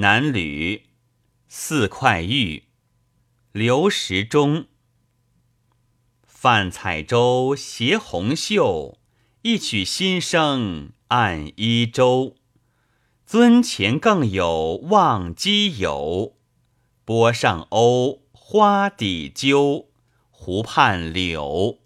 南吕，四块玉，刘时中。泛彩舟携红袖，一曲新声暗依舟。樽前更有忘机友，波上鸥，花底鸠，湖畔柳。